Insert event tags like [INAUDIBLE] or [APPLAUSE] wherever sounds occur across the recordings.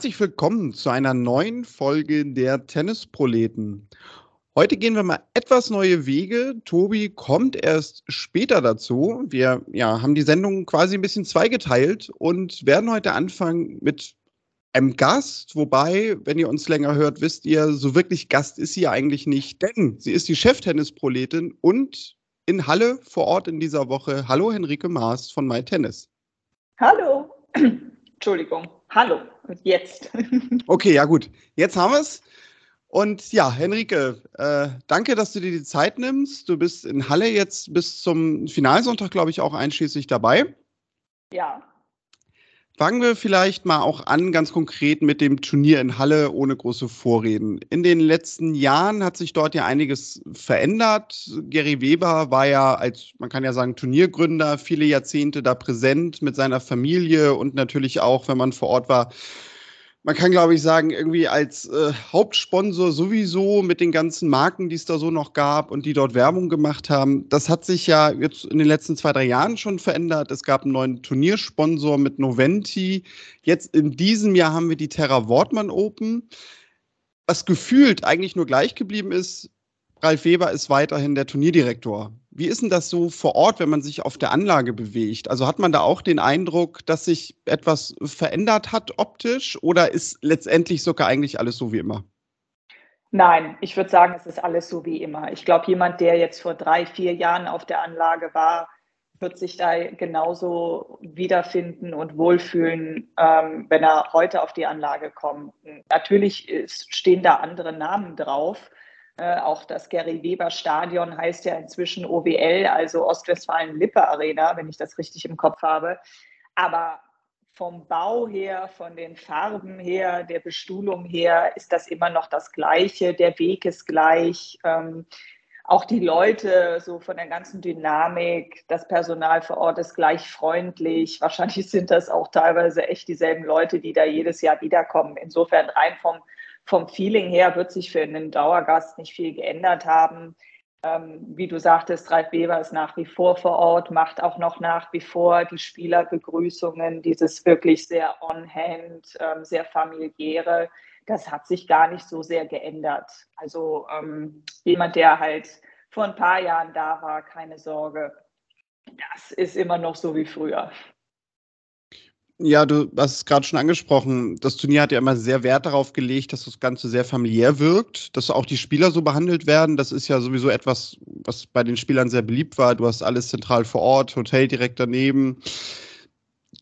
Herzlich willkommen zu einer neuen Folge der Tennisproleten. Heute gehen wir mal etwas neue Wege. Tobi kommt erst später dazu. Wir ja, haben die Sendung quasi ein bisschen zweigeteilt und werden heute anfangen mit einem Gast. Wobei, wenn ihr uns länger hört, wisst ihr, so wirklich Gast ist sie eigentlich nicht, denn sie ist die Cheftennisproletin und in Halle vor Ort in dieser Woche. Hallo Henrike Maas von MyTennis. Hallo. [CLEARS THROAT] Entschuldigung. Hallo. Jetzt. [LAUGHS] okay, ja gut. Jetzt haben wir es. Und ja, Henrike, äh, danke, dass du dir die Zeit nimmst. Du bist in Halle jetzt bis zum Finalsonntag, glaube ich, auch einschließlich dabei. Ja. Fangen wir vielleicht mal auch an, ganz konkret mit dem Turnier in Halle ohne große Vorreden. In den letzten Jahren hat sich dort ja einiges verändert. Gary Weber war ja als, man kann ja sagen, Turniergründer viele Jahrzehnte da präsent mit seiner Familie und natürlich auch, wenn man vor Ort war, man kann, glaube ich, sagen, irgendwie als äh, Hauptsponsor sowieso mit den ganzen Marken, die es da so noch gab und die dort Werbung gemacht haben. Das hat sich ja jetzt in den letzten zwei, drei Jahren schon verändert. Es gab einen neuen Turniersponsor mit Noventi. Jetzt in diesem Jahr haben wir die Terra Wortmann Open. Was gefühlt eigentlich nur gleich geblieben ist, Ralf Weber ist weiterhin der Turnierdirektor. Wie ist denn das so vor Ort, wenn man sich auf der Anlage bewegt? Also hat man da auch den Eindruck, dass sich etwas verändert hat optisch oder ist letztendlich sogar eigentlich alles so wie immer? Nein, ich würde sagen, es ist alles so wie immer. Ich glaube, jemand, der jetzt vor drei, vier Jahren auf der Anlage war, wird sich da genauso wiederfinden und wohlfühlen, ähm, wenn er heute auf die Anlage kommt. Natürlich ist, stehen da andere Namen drauf. Äh, auch das Gary Weber Stadion heißt ja inzwischen OWL, also Ostwestfalen-Lippe Arena, wenn ich das richtig im Kopf habe. Aber vom Bau her, von den Farben her, der Bestuhlung her ist das immer noch das Gleiche. Der Weg ist gleich. Ähm, auch die Leute, so von der ganzen Dynamik, das Personal vor Ort ist gleich freundlich. Wahrscheinlich sind das auch teilweise echt dieselben Leute, die da jedes Jahr wiederkommen. Insofern rein vom vom Feeling her wird sich für einen Dauergast nicht viel geändert haben. Ähm, wie du sagtest, Ralf Weber ist nach wie vor vor Ort, macht auch noch nach wie vor die Spielerbegrüßungen, dieses wirklich sehr on-hand, ähm, sehr familiäre. Das hat sich gar nicht so sehr geändert. Also ähm, jemand, der halt vor ein paar Jahren da war, keine Sorge, das ist immer noch so wie früher. Ja, du hast es gerade schon angesprochen. Das Turnier hat ja immer sehr Wert darauf gelegt, dass das Ganze sehr familiär wirkt, dass auch die Spieler so behandelt werden. Das ist ja sowieso etwas, was bei den Spielern sehr beliebt war. Du hast alles zentral vor Ort, Hotel direkt daneben.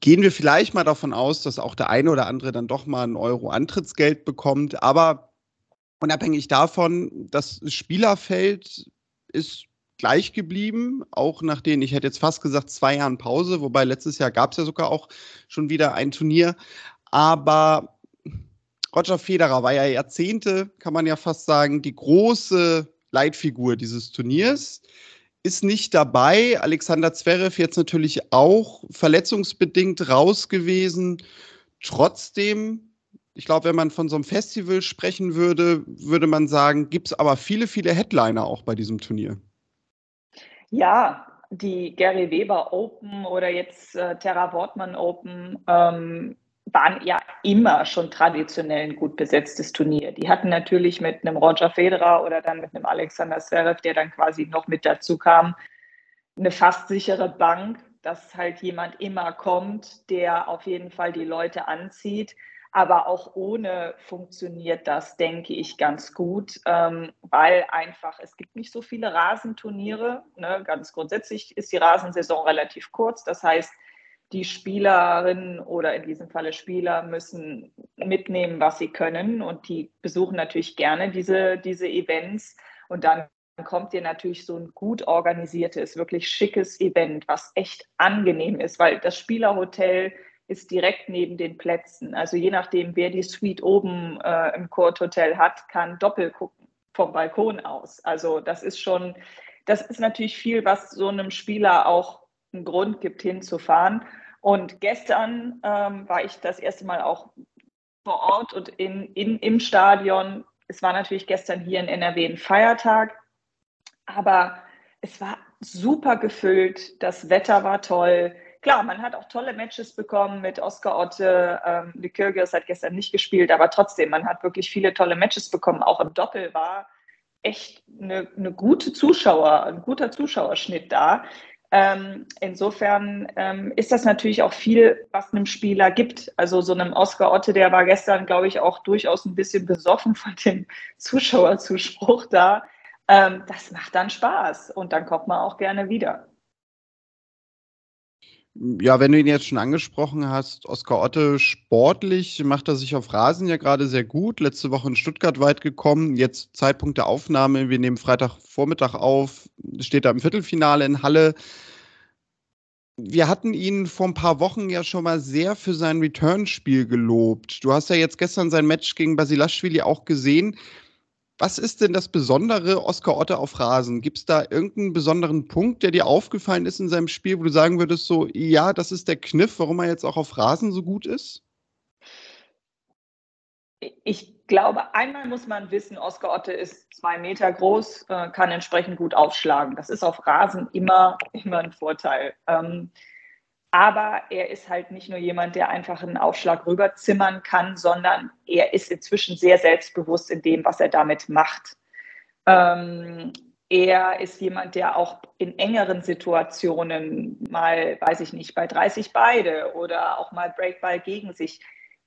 Gehen wir vielleicht mal davon aus, dass auch der eine oder andere dann doch mal ein Euro Antrittsgeld bekommt. Aber unabhängig davon, das Spielerfeld ist gleich geblieben, auch nach den, ich hätte jetzt fast gesagt, zwei Jahren Pause, wobei letztes Jahr gab es ja sogar auch schon wieder ein Turnier. Aber Roger Federer war ja Jahrzehnte, kann man ja fast sagen, die große Leitfigur dieses Turniers. Ist nicht dabei. Alexander Zverev jetzt natürlich auch verletzungsbedingt raus gewesen. Trotzdem ich glaube, wenn man von so einem Festival sprechen würde, würde man sagen, gibt es aber viele, viele Headliner auch bei diesem Turnier. Ja, die Gary Weber Open oder jetzt äh, Terra Wortmann Open ähm, waren ja immer schon traditionell ein gut besetztes Turnier. Die hatten natürlich mit einem Roger Federer oder dann mit einem Alexander Zverev, der dann quasi noch mit dazu kam, eine fast sichere Bank, dass halt jemand immer kommt, der auf jeden Fall die Leute anzieht. Aber auch ohne funktioniert das, denke ich, ganz gut, ähm, weil einfach es gibt nicht so viele Rasenturniere. Ne? Ganz grundsätzlich ist die Rasensaison relativ kurz. Das heißt, die Spielerinnen oder in diesem Falle Spieler müssen mitnehmen, was sie können. Und die besuchen natürlich gerne diese, diese Events. Und dann kommt dir natürlich so ein gut organisiertes, wirklich schickes Event, was echt angenehm ist, weil das Spielerhotel ist direkt neben den Plätzen. Also je nachdem, wer die Suite oben äh, im Court Hotel hat, kann doppelt gucken vom Balkon aus. Also das ist schon, das ist natürlich viel, was so einem Spieler auch einen Grund gibt, hinzufahren. Und gestern ähm, war ich das erste Mal auch vor Ort und in, in, im Stadion. Es war natürlich gestern hier in NRW ein Feiertag, aber es war super gefüllt, das Wetter war toll klar, man hat auch tolle Matches bekommen mit Oscar Otte. Ähm, die Kyrgios hat gestern nicht gespielt, aber trotzdem, man hat wirklich viele tolle Matches bekommen. Auch im Doppel war echt eine, eine gute Zuschauer, ein guter Zuschauerschnitt da. Ähm, insofern ähm, ist das natürlich auch viel, was einem Spieler gibt. Also so einem Oscar Otte, der war gestern, glaube ich, auch durchaus ein bisschen besoffen von dem Zuschauerzuspruch da. Ähm, das macht dann Spaß und dann kommt man auch gerne wieder. Ja, wenn du ihn jetzt schon angesprochen hast, Oskar Otte, sportlich macht er sich auf Rasen ja gerade sehr gut. Letzte Woche in Stuttgart weit gekommen. Jetzt Zeitpunkt der Aufnahme. Wir nehmen Freitagvormittag auf. Steht er im Viertelfinale in Halle. Wir hatten ihn vor ein paar Wochen ja schon mal sehr für sein Return-Spiel gelobt. Du hast ja jetzt gestern sein Match gegen Basilashvili auch gesehen. Was ist denn das Besondere Oskar Otte auf Rasen? Gibt es da irgendeinen besonderen Punkt, der dir aufgefallen ist in seinem Spiel, wo du sagen würdest, so, ja, das ist der Kniff, warum er jetzt auch auf Rasen so gut ist? Ich glaube, einmal muss man wissen, Oskar Otte ist zwei Meter groß, äh, kann entsprechend gut aufschlagen. Das ist auf Rasen immer, immer ein Vorteil. Ähm, aber er ist halt nicht nur jemand, der einfach einen Aufschlag rüberzimmern kann, sondern er ist inzwischen sehr selbstbewusst in dem, was er damit macht. Ähm, er ist jemand, der auch in engeren Situationen mal, weiß ich nicht, bei 30 beide oder auch mal Breakball gegen sich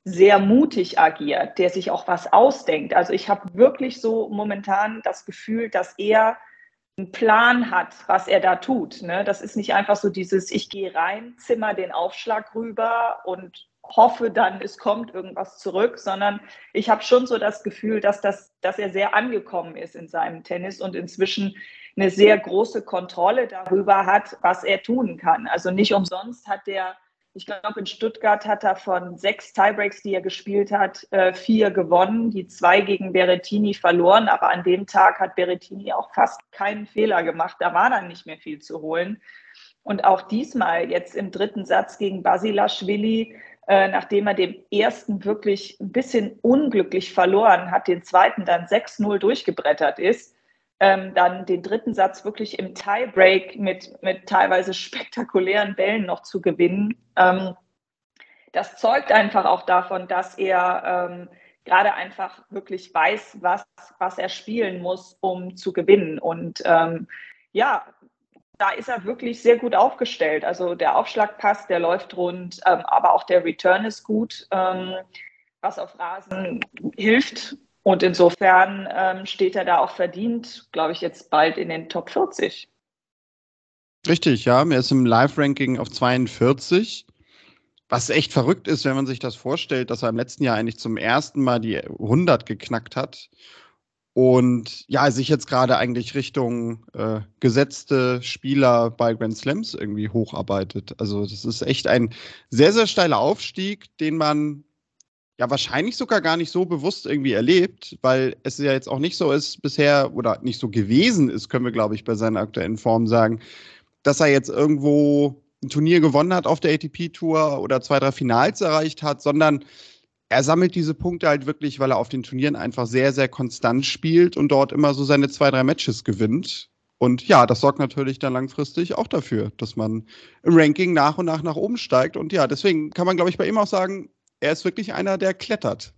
sehr mutig agiert, der sich auch was ausdenkt. Also ich habe wirklich so momentan das Gefühl, dass er einen Plan hat, was er da tut. Ne? Das ist nicht einfach so dieses, ich gehe rein, zimmer den Aufschlag rüber und hoffe dann, es kommt irgendwas zurück, sondern ich habe schon so das Gefühl, dass, das, dass er sehr angekommen ist in seinem Tennis und inzwischen eine sehr große Kontrolle darüber hat, was er tun kann. Also nicht umsonst hat der ich glaube, in Stuttgart hat er von sechs Tiebreaks, die er gespielt hat, äh, vier gewonnen, die zwei gegen Berettini verloren. Aber an dem Tag hat Berettini auch fast keinen Fehler gemacht. Da war dann nicht mehr viel zu holen. Und auch diesmal jetzt im dritten Satz gegen Basilashvili, äh, nachdem er den ersten wirklich ein bisschen unglücklich verloren hat, den zweiten dann 6-0 durchgebrettert ist, ähm, dann den dritten Satz wirklich im Tiebreak mit, mit teilweise spektakulären Bällen noch zu gewinnen. Ähm, das zeugt einfach auch davon, dass er ähm, gerade einfach wirklich weiß, was, was er spielen muss, um zu gewinnen. Und ähm, ja, da ist er wirklich sehr gut aufgestellt. Also der Aufschlag passt, der läuft rund, ähm, aber auch der Return ist gut, ähm, was auf Rasen hilft und insofern ähm, steht er da auch verdient, glaube ich, jetzt bald in den Top 40. Richtig, ja. Er ist im Live-Ranking auf 42. Was echt verrückt ist, wenn man sich das vorstellt, dass er im letzten Jahr eigentlich zum ersten Mal die 100 geknackt hat. Und ja, sich jetzt gerade eigentlich Richtung äh, gesetzte Spieler bei Grand Slams irgendwie hocharbeitet. Also, das ist echt ein sehr, sehr steiler Aufstieg, den man ja wahrscheinlich sogar gar nicht so bewusst irgendwie erlebt, weil es ja jetzt auch nicht so ist bisher oder nicht so gewesen ist, können wir, glaube ich, bei seiner aktuellen Form sagen, dass er jetzt irgendwo ein Turnier gewonnen hat auf der ATP-Tour oder zwei, drei Finals erreicht hat, sondern er sammelt diese Punkte halt wirklich, weil er auf den Turnieren einfach sehr, sehr konstant spielt und dort immer so seine zwei, drei Matches gewinnt. Und ja, das sorgt natürlich dann langfristig auch dafür, dass man im Ranking nach und nach nach oben steigt. Und ja, deswegen kann man, glaube ich, bei ihm auch sagen, er ist wirklich einer, der klettert.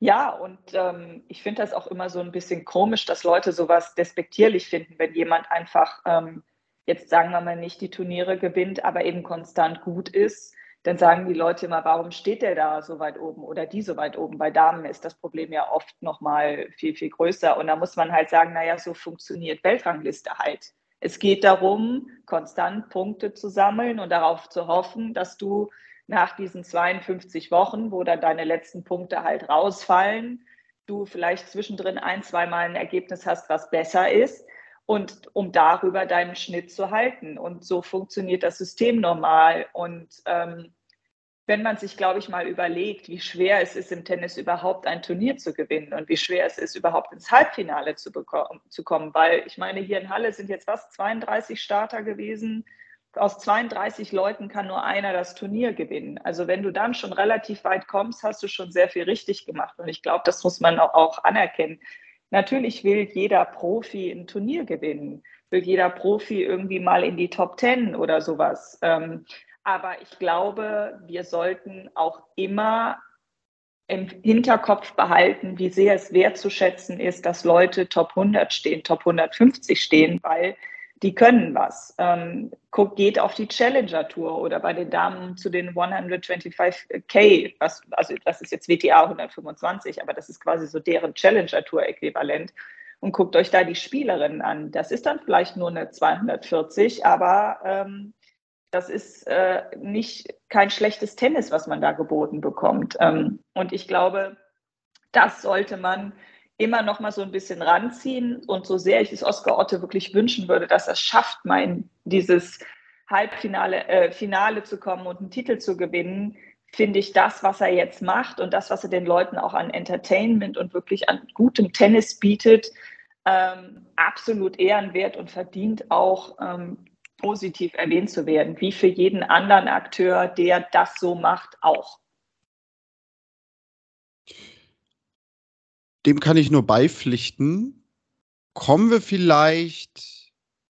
Ja, und ähm, ich finde das auch immer so ein bisschen komisch, dass Leute sowas despektierlich finden, wenn jemand einfach ähm, jetzt sagen wir mal nicht die Turniere gewinnt, aber eben konstant gut ist. Dann sagen die Leute immer, warum steht der da so weit oben oder die so weit oben? Bei Damen ist das Problem ja oft noch mal viel, viel größer. Und da muss man halt sagen, naja, so funktioniert Weltrangliste halt. Es geht darum, konstant Punkte zu sammeln und darauf zu hoffen, dass du nach diesen 52 Wochen, wo dann deine letzten Punkte halt rausfallen, du vielleicht zwischendrin ein, zweimal ein Ergebnis hast, was besser ist und um darüber deinen Schnitt zu halten. Und so funktioniert das System normal. Und ähm, wenn man sich, glaube ich, mal überlegt, wie schwer es ist, im Tennis überhaupt ein Turnier zu gewinnen und wie schwer es ist, überhaupt ins Halbfinale zu, bekommen, zu kommen, weil ich meine, hier in Halle sind jetzt was, 32 Starter gewesen aus 32 Leuten kann nur einer das Turnier gewinnen. Also wenn du dann schon relativ weit kommst, hast du schon sehr viel richtig gemacht. Und ich glaube, das muss man auch anerkennen. Natürlich will jeder Profi ein Turnier gewinnen. will jeder Profi irgendwie mal in die Top Ten oder sowas. Ähm, aber ich glaube, wir sollten auch immer im Hinterkopf behalten, wie sehr es wertzuschätzen ist, dass Leute Top 100 stehen, Top 150 stehen, weil die können was. Ähm, guckt, geht auf die Challenger Tour oder bei den Damen zu den 125K, was, also das ist jetzt WTA 125, aber das ist quasi so deren Challenger Tour Äquivalent und guckt euch da die Spielerinnen an. Das ist dann vielleicht nur eine 240, aber ähm, das ist äh, nicht kein schlechtes Tennis, was man da geboten bekommt. Ähm, und ich glaube, das sollte man immer noch mal so ein bisschen ranziehen. Und so sehr ich es Oskar Otte wirklich wünschen würde, dass er es schafft, mal dieses Halbfinale, äh, Finale zu kommen und einen Titel zu gewinnen, finde ich das, was er jetzt macht und das, was er den Leuten auch an Entertainment und wirklich an gutem Tennis bietet, ähm, absolut ehrenwert und verdient auch ähm, positiv erwähnt zu werden, wie für jeden anderen Akteur, der das so macht, auch. Dem kann ich nur beipflichten. Kommen wir vielleicht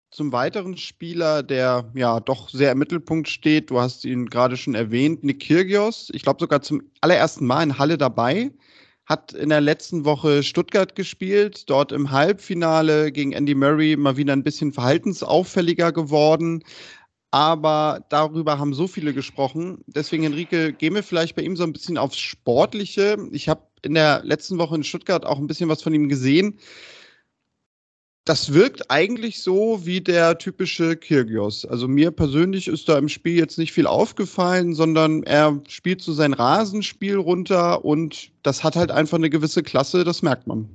zum weiteren Spieler, der ja doch sehr im Mittelpunkt steht. Du hast ihn gerade schon erwähnt, Nick Kyrgios. Ich glaube sogar zum allerersten Mal in Halle dabei. Hat in der letzten Woche Stuttgart gespielt, dort im Halbfinale gegen Andy Murray mal wieder ein bisschen verhaltensauffälliger geworden. Aber darüber haben so viele gesprochen. Deswegen, Enrique, gehen wir vielleicht bei ihm so ein bisschen aufs Sportliche. Ich habe in der letzten Woche in Stuttgart auch ein bisschen was von ihm gesehen. Das wirkt eigentlich so wie der typische Kirgios. Also mir persönlich ist da im Spiel jetzt nicht viel aufgefallen, sondern er spielt so sein Rasenspiel runter und das hat halt einfach eine gewisse Klasse, das merkt man.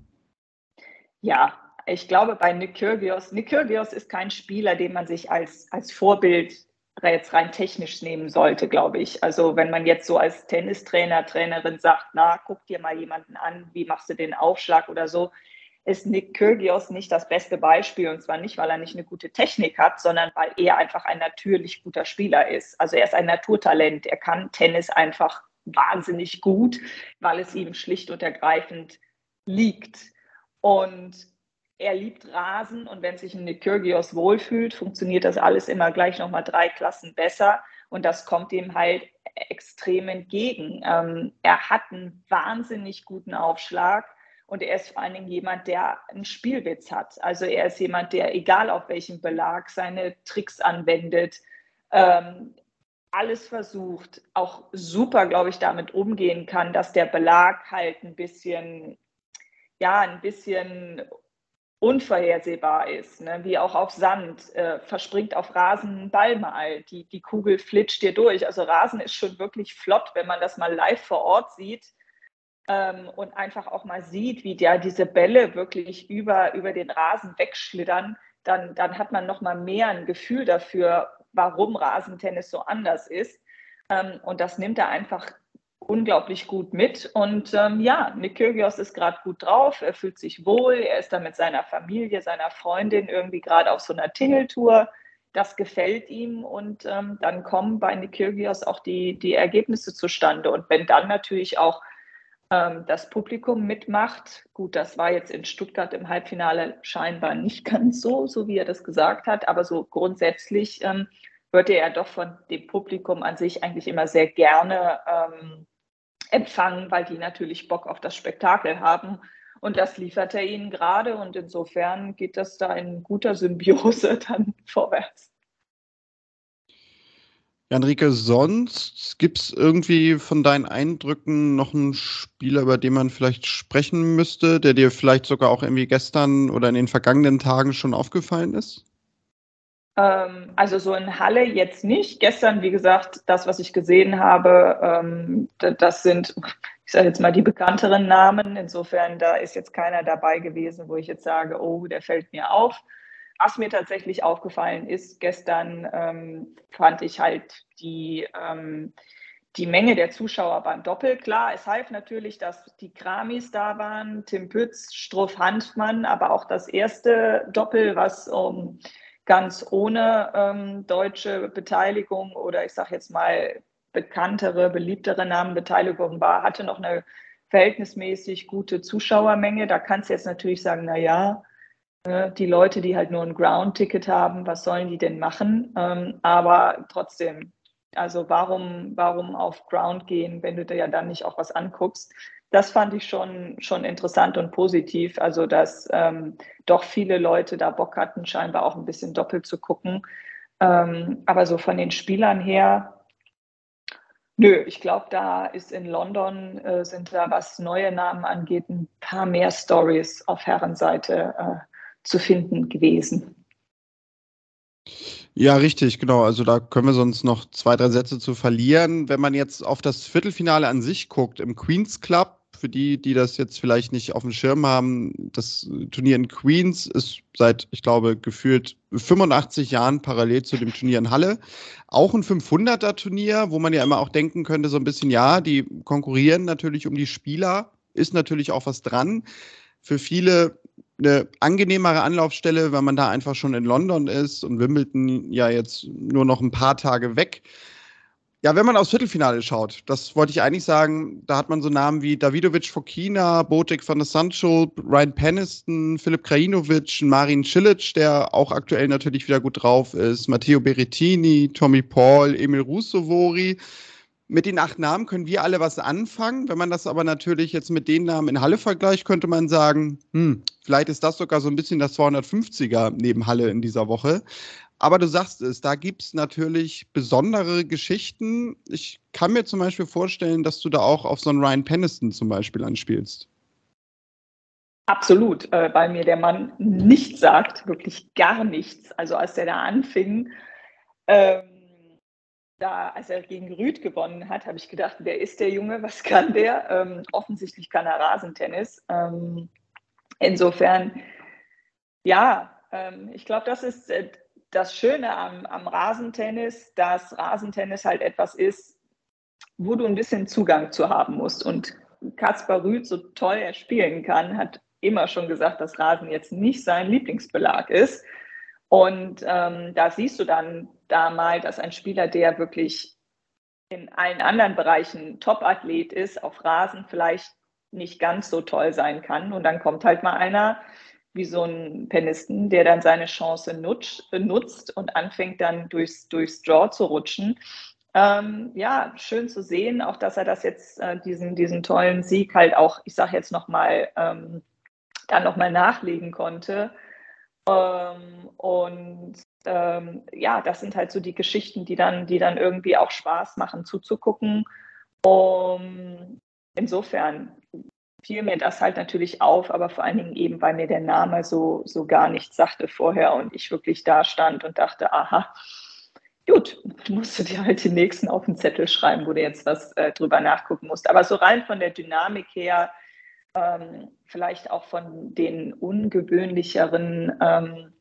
Ja, ich glaube bei Nick Kyrgios, Nick Kyrgios ist kein Spieler, den man sich als, als Vorbild jetzt rein technisch nehmen sollte, glaube ich. Also wenn man jetzt so als Tennistrainer, Trainerin sagt, na, guck dir mal jemanden an, wie machst du den Aufschlag oder so, ist Nick Kyrgios nicht das beste Beispiel. Und zwar nicht, weil er nicht eine gute Technik hat, sondern weil er einfach ein natürlich guter Spieler ist. Also er ist ein Naturtalent. Er kann Tennis einfach wahnsinnig gut, weil es ihm schlicht und ergreifend liegt. Und er liebt Rasen und wenn sich ein Kyrgios wohlfühlt, funktioniert das alles immer gleich nochmal drei Klassen besser und das kommt ihm halt extrem entgegen. Ähm, er hat einen wahnsinnig guten Aufschlag und er ist vor allen Dingen jemand, der einen Spielwitz hat. Also er ist jemand, der egal auf welchem Belag seine Tricks anwendet, ähm, alles versucht, auch super, glaube ich, damit umgehen kann, dass der Belag halt ein bisschen ja, ein bisschen unvorhersehbar ist, ne? wie auch auf Sand, äh, verspringt auf Rasen ein Ball mal, die, die Kugel flitscht dir durch. Also Rasen ist schon wirklich flott, wenn man das mal live vor Ort sieht ähm, und einfach auch mal sieht, wie der diese Bälle wirklich über, über den Rasen wegschlittern, dann, dann hat man noch mal mehr ein Gefühl dafür, warum Rasentennis so anders ist. Ähm, und das nimmt er einfach unglaublich gut mit. Und ähm, ja, Nick Kyrgios ist gerade gut drauf, er fühlt sich wohl, er ist da mit seiner Familie, seiner Freundin irgendwie gerade auf so einer Tingeltour. Das gefällt ihm und ähm, dann kommen bei Nick Kyrgios auch die, die Ergebnisse zustande. Und wenn dann natürlich auch ähm, das Publikum mitmacht, gut, das war jetzt in Stuttgart im Halbfinale scheinbar nicht ganz so, so wie er das gesagt hat, aber so grundsätzlich ähm, wird er doch von dem Publikum an sich eigentlich immer sehr gerne ähm, empfangen, weil die natürlich Bock auf das Spektakel haben. Und das liefert er ihnen gerade. Und insofern geht das da in guter Symbiose [LAUGHS] dann vorwärts. Enrique, sonst gibt es irgendwie von deinen Eindrücken noch einen Spieler, über den man vielleicht sprechen müsste, der dir vielleicht sogar auch irgendwie gestern oder in den vergangenen Tagen schon aufgefallen ist? Ähm, also so in Halle jetzt nicht. Gestern, wie gesagt, das, was ich gesehen habe, ähm, das sind, ich sage jetzt mal, die bekannteren Namen. Insofern, da ist jetzt keiner dabei gewesen, wo ich jetzt sage, oh, der fällt mir auf. Was mir tatsächlich aufgefallen ist, gestern ähm, fand ich halt die, ähm, die Menge der Zuschauer beim Doppel. Klar, es half natürlich, dass die Kramis da waren, Tim Pütz, Struff Hanfmann, aber auch das erste Doppel, was um ganz ohne ähm, deutsche Beteiligung oder ich sage jetzt mal bekanntere, beliebtere Namenbeteiligung war, hatte noch eine verhältnismäßig gute Zuschauermenge. Da kannst du jetzt natürlich sagen, na ja, Ne, die Leute, die halt nur ein Ground-Ticket haben, was sollen die denn machen? Ähm, aber trotzdem, also warum, warum auf Ground gehen, wenn du dir ja dann nicht auch was anguckst? Das fand ich schon, schon interessant und positiv. Also, dass ähm, doch viele Leute da Bock hatten, scheinbar auch ein bisschen doppelt zu gucken. Ähm, aber so von den Spielern her, nö, ich glaube, da ist in London, äh, sind da, was neue Namen angeht, ein paar mehr Stories auf Herrenseite äh, zu finden gewesen. Ja, richtig, genau. Also da können wir sonst noch zwei, drei Sätze zu verlieren. Wenn man jetzt auf das Viertelfinale an sich guckt, im Queens Club, für die, die das jetzt vielleicht nicht auf dem Schirm haben, das Turnier in Queens ist seit, ich glaube, gefühlt 85 Jahren parallel zu dem Turnier in Halle. Auch ein 500er-Turnier, wo man ja immer auch denken könnte, so ein bisschen, ja, die konkurrieren natürlich um die Spieler, ist natürlich auch was dran. Für viele eine angenehmere Anlaufstelle, weil man da einfach schon in London ist und Wimbledon ja jetzt nur noch ein paar Tage weg. Ja, wenn man aufs Viertelfinale schaut, das wollte ich eigentlich sagen, da hat man so Namen wie Davidovic Fokina, Botek van der Sancho, Ryan Peniston, Filip Krajinovic, Marin Cilic, der auch aktuell natürlich wieder gut drauf ist, Matteo Berrettini, Tommy Paul, Emil Russovori. Mit den acht Namen können wir alle was anfangen. Wenn man das aber natürlich jetzt mit den Namen in Halle vergleicht, könnte man sagen, hm, vielleicht ist das sogar so ein bisschen das 250er neben Halle in dieser Woche. Aber du sagst es, da gibt es natürlich besondere Geschichten. Ich kann mir zum Beispiel vorstellen, dass du da auch auf so einen Ryan Peniston zum Beispiel anspielst. Absolut, äh, weil mir der Mann nichts sagt, wirklich gar nichts. Also als der da anfing, ähm, da, als er gegen Rüd gewonnen hat, habe ich gedacht, wer ist der Junge, was kann der? Ähm, offensichtlich kann er Rasentennis. Ähm, insofern, ja, ähm, ich glaube, das ist äh, das Schöne am, am Rasentennis, dass Rasentennis halt etwas ist, wo du ein bisschen Zugang zu haben musst. Und Kaspar Rüth, so toll er spielen kann, hat immer schon gesagt, dass Rasen jetzt nicht sein Lieblingsbelag ist. Und ähm, da siehst du dann da mal, dass ein Spieler, der wirklich in allen anderen Bereichen Top-Athlet ist, auf Rasen vielleicht nicht ganz so toll sein kann. Und dann kommt halt mal einer, wie so ein Penisten, der dann seine Chance nutzt, nutzt und anfängt dann durchs, durchs Draw zu rutschen. Ähm, ja, schön zu sehen, auch dass er das jetzt, äh, diesen, diesen tollen Sieg halt auch, ich sage jetzt nochmal, ähm, dann nochmal nachlegen konnte. Ähm, und ähm, ja, das sind halt so die Geschichten, die dann, die dann irgendwie auch Spaß machen zuzugucken. Um, insofern fiel mir das halt natürlich auf, aber vor allen Dingen eben, weil mir der Name so, so gar nichts sagte vorher und ich wirklich da stand und dachte, aha, gut, musst du dir halt den nächsten auf den Zettel schreiben, wo du jetzt was äh, drüber nachgucken musst. Aber so rein von der Dynamik her, ähm, vielleicht auch von den ungewöhnlicheren ähm,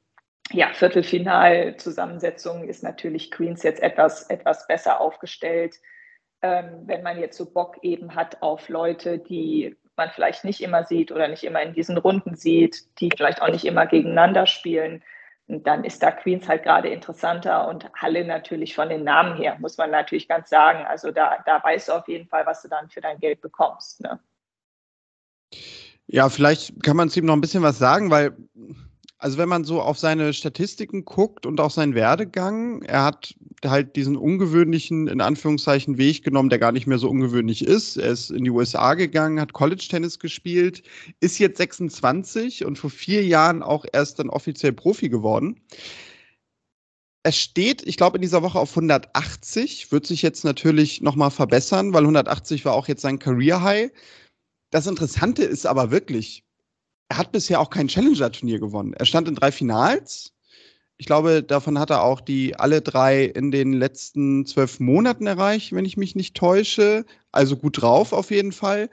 ja, Viertelfinalzusammensetzungen ist natürlich Queens jetzt etwas, etwas besser aufgestellt. Ähm, wenn man jetzt so Bock eben hat auf Leute, die man vielleicht nicht immer sieht oder nicht immer in diesen Runden sieht, die vielleicht auch nicht immer gegeneinander spielen. Dann ist da Queens halt gerade interessanter und Halle natürlich von den Namen her, muss man natürlich ganz sagen. Also da, da weißt du auf jeden Fall, was du dann für dein Geld bekommst. Ne? Ja, vielleicht kann man zu ihm noch ein bisschen was sagen, weil also wenn man so auf seine Statistiken guckt und auch seinen Werdegang, er hat halt diesen ungewöhnlichen, in Anführungszeichen, Weg genommen, der gar nicht mehr so ungewöhnlich ist. Er ist in die USA gegangen, hat College-Tennis gespielt, ist jetzt 26 und vor vier Jahren auch erst dann offiziell Profi geworden. Es steht, ich glaube, in dieser Woche auf 180, wird sich jetzt natürlich nochmal verbessern, weil 180 war auch jetzt sein Career High. Das Interessante ist aber wirklich, er hat bisher auch kein Challenger-Turnier gewonnen. Er stand in drei Finals. Ich glaube, davon hat er auch die alle drei in den letzten zwölf Monaten erreicht, wenn ich mich nicht täusche. Also gut drauf auf jeden Fall.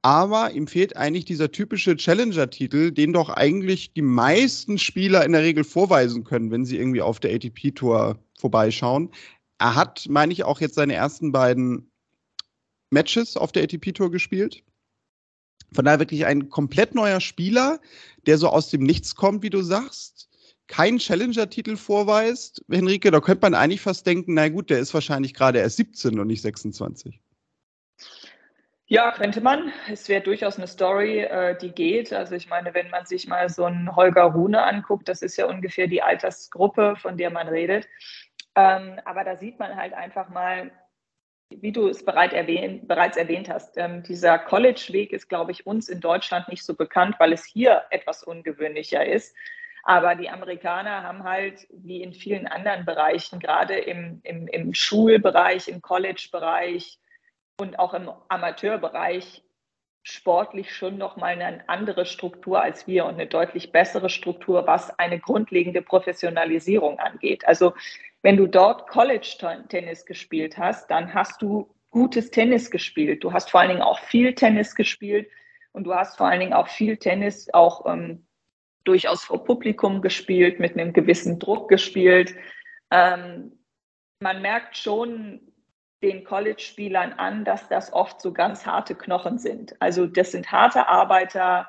Aber ihm fehlt eigentlich dieser typische Challenger-Titel, den doch eigentlich die meisten Spieler in der Regel vorweisen können, wenn sie irgendwie auf der ATP-Tour vorbeischauen. Er hat, meine ich, auch jetzt seine ersten beiden Matches auf der ATP-Tour gespielt. Von daher wirklich ein komplett neuer Spieler, der so aus dem Nichts kommt, wie du sagst, keinen Challenger-Titel vorweist. Henrike, da könnte man eigentlich fast denken, na gut, der ist wahrscheinlich gerade erst 17 und nicht 26. Ja, könnte man. Es wäre durchaus eine Story, äh, die geht. Also ich meine, wenn man sich mal so einen Holger Rune anguckt, das ist ja ungefähr die Altersgruppe, von der man redet. Ähm, aber da sieht man halt einfach mal, wie du es bereit erwähnt, bereits erwähnt hast, ähm, dieser College-Weg ist, glaube ich, uns in Deutschland nicht so bekannt, weil es hier etwas ungewöhnlicher ist. Aber die Amerikaner haben halt, wie in vielen anderen Bereichen, gerade im, im, im Schulbereich, im College-Bereich, und auch im Amateurbereich sportlich schon noch mal eine andere Struktur als wir und eine deutlich bessere Struktur, was eine grundlegende Professionalisierung angeht. Also wenn du dort College-Tennis gespielt hast, dann hast du gutes Tennis gespielt. Du hast vor allen Dingen auch viel Tennis gespielt und du hast vor allen Dingen auch viel Tennis auch ähm, durchaus vor Publikum gespielt, mit einem gewissen Druck gespielt. Ähm, man merkt schon, den College-Spielern an, dass das oft so ganz harte Knochen sind. Also das sind harte Arbeiter,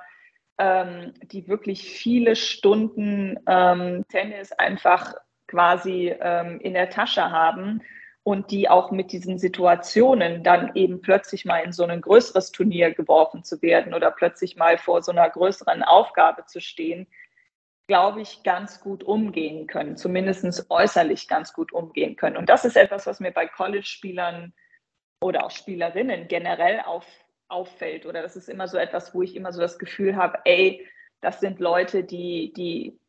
ähm, die wirklich viele Stunden ähm, Tennis einfach quasi ähm, in der Tasche haben und die auch mit diesen Situationen dann eben plötzlich mal in so ein größeres Turnier geworfen zu werden oder plötzlich mal vor so einer größeren Aufgabe zu stehen, glaube ich, ganz gut umgehen können, zumindest äußerlich ganz gut umgehen können. Und das ist etwas, was mir bei College-Spielern oder auch Spielerinnen generell auf, auffällt. Oder das ist immer so etwas, wo ich immer so das Gefühl habe, ey, das sind Leute, die, die,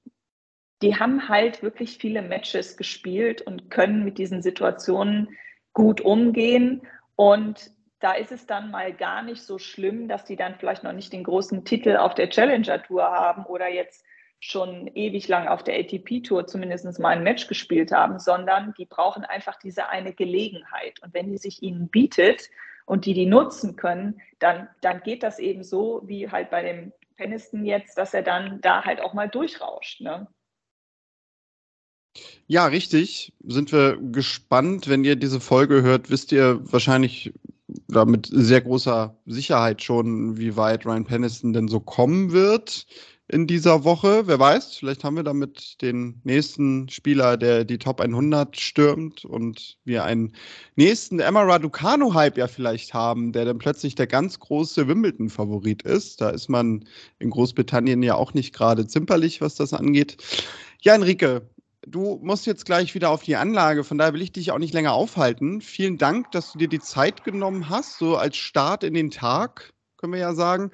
die haben halt wirklich viele Matches gespielt und können mit diesen Situationen gut umgehen. Und da ist es dann mal gar nicht so schlimm, dass die dann vielleicht noch nicht den großen Titel auf der Challenger Tour haben oder jetzt schon ewig lang auf der ATP-Tour zumindest mal ein Match gespielt haben, sondern die brauchen einfach diese eine Gelegenheit. Und wenn die sich ihnen bietet und die die nutzen können, dann, dann geht das eben so, wie halt bei dem Peniston jetzt, dass er dann da halt auch mal durchrauscht. Ne? Ja, richtig. Sind wir gespannt. Wenn ihr diese Folge hört, wisst ihr wahrscheinlich oder mit sehr großer Sicherheit schon, wie weit Ryan Peniston denn so kommen wird in dieser Woche. Wer weiß, vielleicht haben wir damit den nächsten Spieler, der die Top 100 stürmt und wir einen nächsten Emma Raducanu-Hype ja vielleicht haben, der dann plötzlich der ganz große Wimbledon-Favorit ist. Da ist man in Großbritannien ja auch nicht gerade zimperlich, was das angeht. Ja, Enrique, du musst jetzt gleich wieder auf die Anlage, von daher will ich dich auch nicht länger aufhalten. Vielen Dank, dass du dir die Zeit genommen hast, so als Start in den Tag, können wir ja sagen.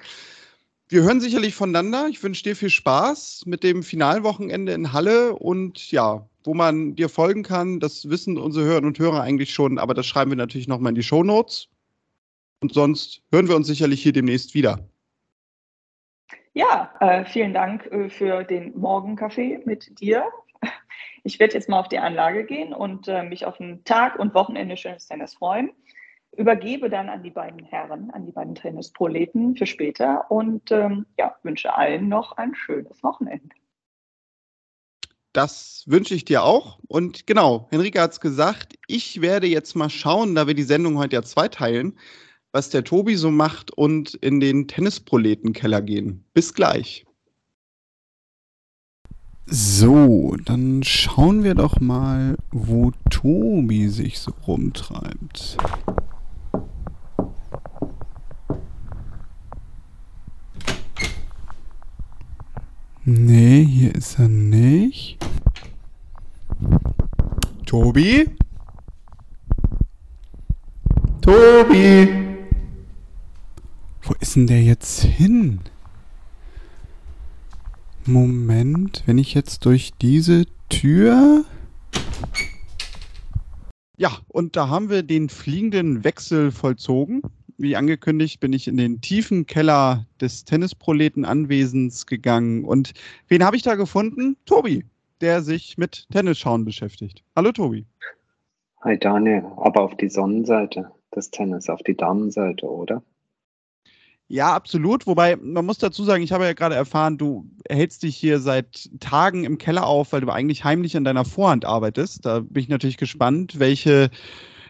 Wir hören sicherlich voneinander. Ich wünsche dir viel Spaß mit dem Finalwochenende in Halle und ja, wo man dir folgen kann, das wissen unsere Hörerinnen und Hörer eigentlich schon, aber das schreiben wir natürlich nochmal in die Show Notes. Und sonst hören wir uns sicherlich hier demnächst wieder. Ja, äh, vielen Dank äh, für den Morgenkaffee mit dir. Ich werde jetzt mal auf die Anlage gehen und äh, mich auf einen Tag und Wochenende schönes Tennis freuen übergebe dann an die beiden Herren, an die beiden Tennisproleten für später und ähm, ja, wünsche allen noch ein schönes Wochenende. Das wünsche ich dir auch. Und genau, Henrike hat es gesagt, ich werde jetzt mal schauen, da wir die Sendung heute ja zweiteilen, was der Tobi so macht und in den Tennisproletenkeller gehen. Bis gleich. So, dann schauen wir doch mal, wo Tobi sich so rumtreibt. Nee, hier ist er nicht. Tobi? Tobi! Wo ist denn der jetzt hin? Moment, wenn ich jetzt durch diese Tür... Ja, und da haben wir den fliegenden Wechsel vollzogen wie angekündigt, bin ich in den tiefen Keller des Tennisproletenanwesens gegangen. Und wen habe ich da gefunden? Tobi, der sich mit Tennisschauen beschäftigt. Hallo Tobi. Hi Daniel, aber auf die Sonnenseite des Tennis, auf die Damenseite, oder? Ja, absolut. Wobei, man muss dazu sagen, ich habe ja gerade erfahren, du hältst dich hier seit Tagen im Keller auf, weil du eigentlich heimlich an deiner Vorhand arbeitest. Da bin ich natürlich gespannt, welche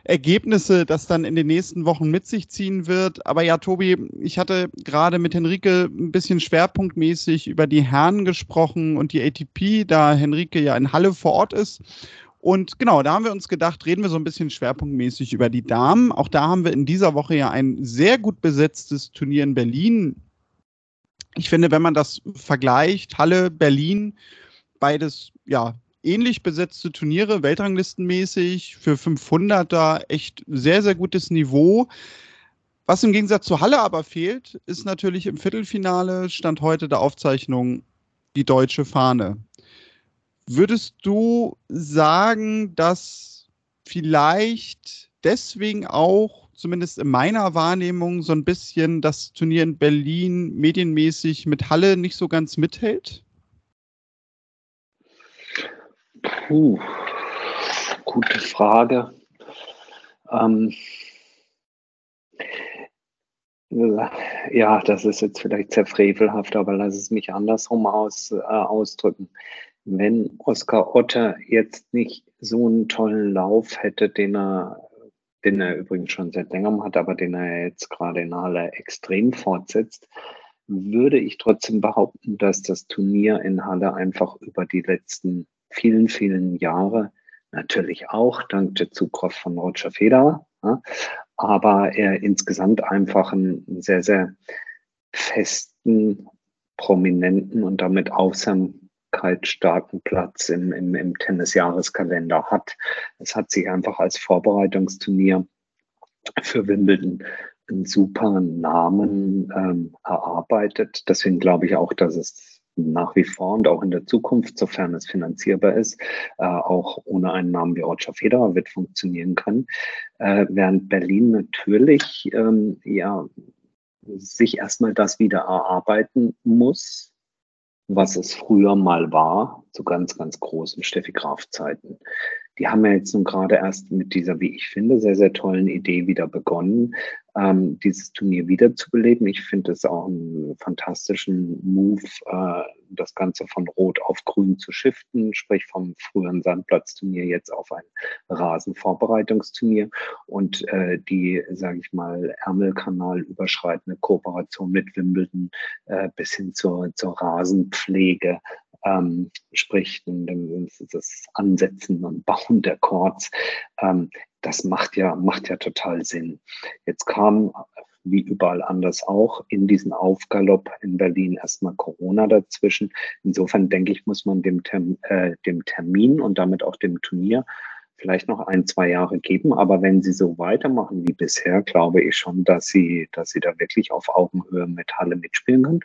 Ergebnisse das dann in den nächsten Wochen mit sich ziehen wird. Aber ja, Tobi, ich hatte gerade mit Henrike ein bisschen schwerpunktmäßig über die Herren gesprochen und die ATP, da Henrike ja in Halle vor Ort ist. Und genau, da haben wir uns gedacht, reden wir so ein bisschen schwerpunktmäßig über die Damen. Auch da haben wir in dieser Woche ja ein sehr gut besetztes Turnier in Berlin. Ich finde, wenn man das vergleicht, Halle, Berlin, beides ja ähnlich besetzte Turniere, Weltranglistenmäßig, für 500er echt sehr, sehr gutes Niveau. Was im Gegensatz zu Halle aber fehlt, ist natürlich im Viertelfinale, Stand heute der Aufzeichnung, die deutsche Fahne. Würdest du sagen, dass vielleicht deswegen auch, zumindest in meiner Wahrnehmung, so ein bisschen das Turnier in Berlin medienmäßig mit Halle nicht so ganz mithält? Puh, gute Frage. Ähm, ja, das ist jetzt vielleicht sehr frevelhaft, aber lass es mich andersrum aus, äh, ausdrücken. Wenn Oskar Otter jetzt nicht so einen tollen Lauf hätte, den er, den er übrigens schon seit längerem hat, aber den er jetzt gerade in Halle extrem fortsetzt, würde ich trotzdem behaupten, dass das Turnier in Halle einfach über die letzten vielen, vielen Jahre natürlich auch dank der Zugkraft von Roger Federer, ja, aber er insgesamt einfach einen sehr, sehr festen, prominenten und damit aufmerksamkeitsstarken Platz im, im, im Tennisjahreskalender hat. Es hat sich einfach als Vorbereitungsturnier für Wimbledon einen super Namen ähm, erarbeitet. Deswegen glaube ich auch, dass es nach wie vor und auch in der Zukunft, sofern es finanzierbar ist, äh, auch ohne einen Namen wie Roger Federer wird funktionieren können. Äh, während Berlin natürlich ähm, ja sich erstmal das wieder erarbeiten muss, was es früher mal war, zu ganz, ganz großen Steffi Graf Zeiten. Die haben ja jetzt nun gerade erst mit dieser, wie ich finde, sehr, sehr tollen Idee wieder begonnen, ähm, dieses Turnier wiederzubeleben. Ich finde es auch einen fantastischen Move, äh, das Ganze von Rot auf Grün zu shiften, sprich vom früheren Sandplatzturnier jetzt auf ein Rasenvorbereitungsturnier und äh, die, sage ich mal, Ärmelkanal überschreitende Kooperation mit Wimbledon äh, bis hin zur, zur Rasenpflege ähm, sprich das Ansetzen und Bauen der Chords, ähm, das macht ja, macht ja total Sinn. Jetzt kam, wie überall anders auch, in diesen Aufgalopp in Berlin erstmal Corona dazwischen. Insofern denke ich, muss man dem, Term, äh, dem Termin und damit auch dem Turnier vielleicht noch ein, zwei Jahre geben. Aber wenn sie so weitermachen wie bisher, glaube ich schon, dass sie, dass sie da wirklich auf Augenhöhe mit Halle mitspielen können.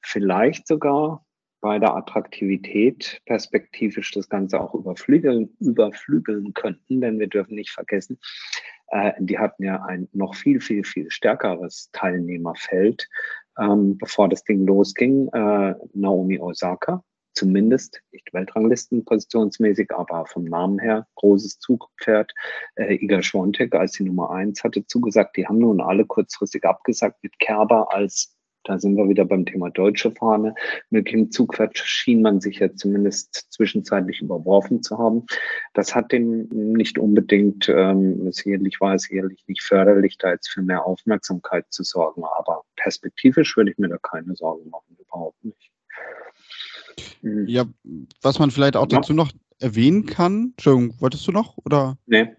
Vielleicht sogar bei der Attraktivität perspektivisch das Ganze auch überflügeln, überflügeln könnten, denn wir dürfen nicht vergessen, äh, die hatten ja ein noch viel, viel, viel stärkeres Teilnehmerfeld, ähm, bevor das Ding losging. Äh, Naomi Osaka, zumindest nicht Weltranglisten positionsmäßig, aber vom Namen her großes Zugpferd. Äh, Iga Schwontek als die Nummer eins hatte zugesagt, die haben nun alle kurzfristig abgesagt mit Kerber als da sind wir wieder beim Thema deutsche Fahne. Mit dem Zugpferd schien man sich ja zumindest zwischenzeitlich überworfen zu haben. Das hat dem nicht unbedingt, ähm, sicherlich war es sicherlich nicht förderlich, da jetzt für mehr Aufmerksamkeit zu sorgen. Aber perspektivisch würde ich mir da keine Sorgen machen, überhaupt nicht. Mhm. Ja, was man vielleicht auch ja. dazu noch erwähnen kann, Entschuldigung, wolltest du noch? Oder? Nee,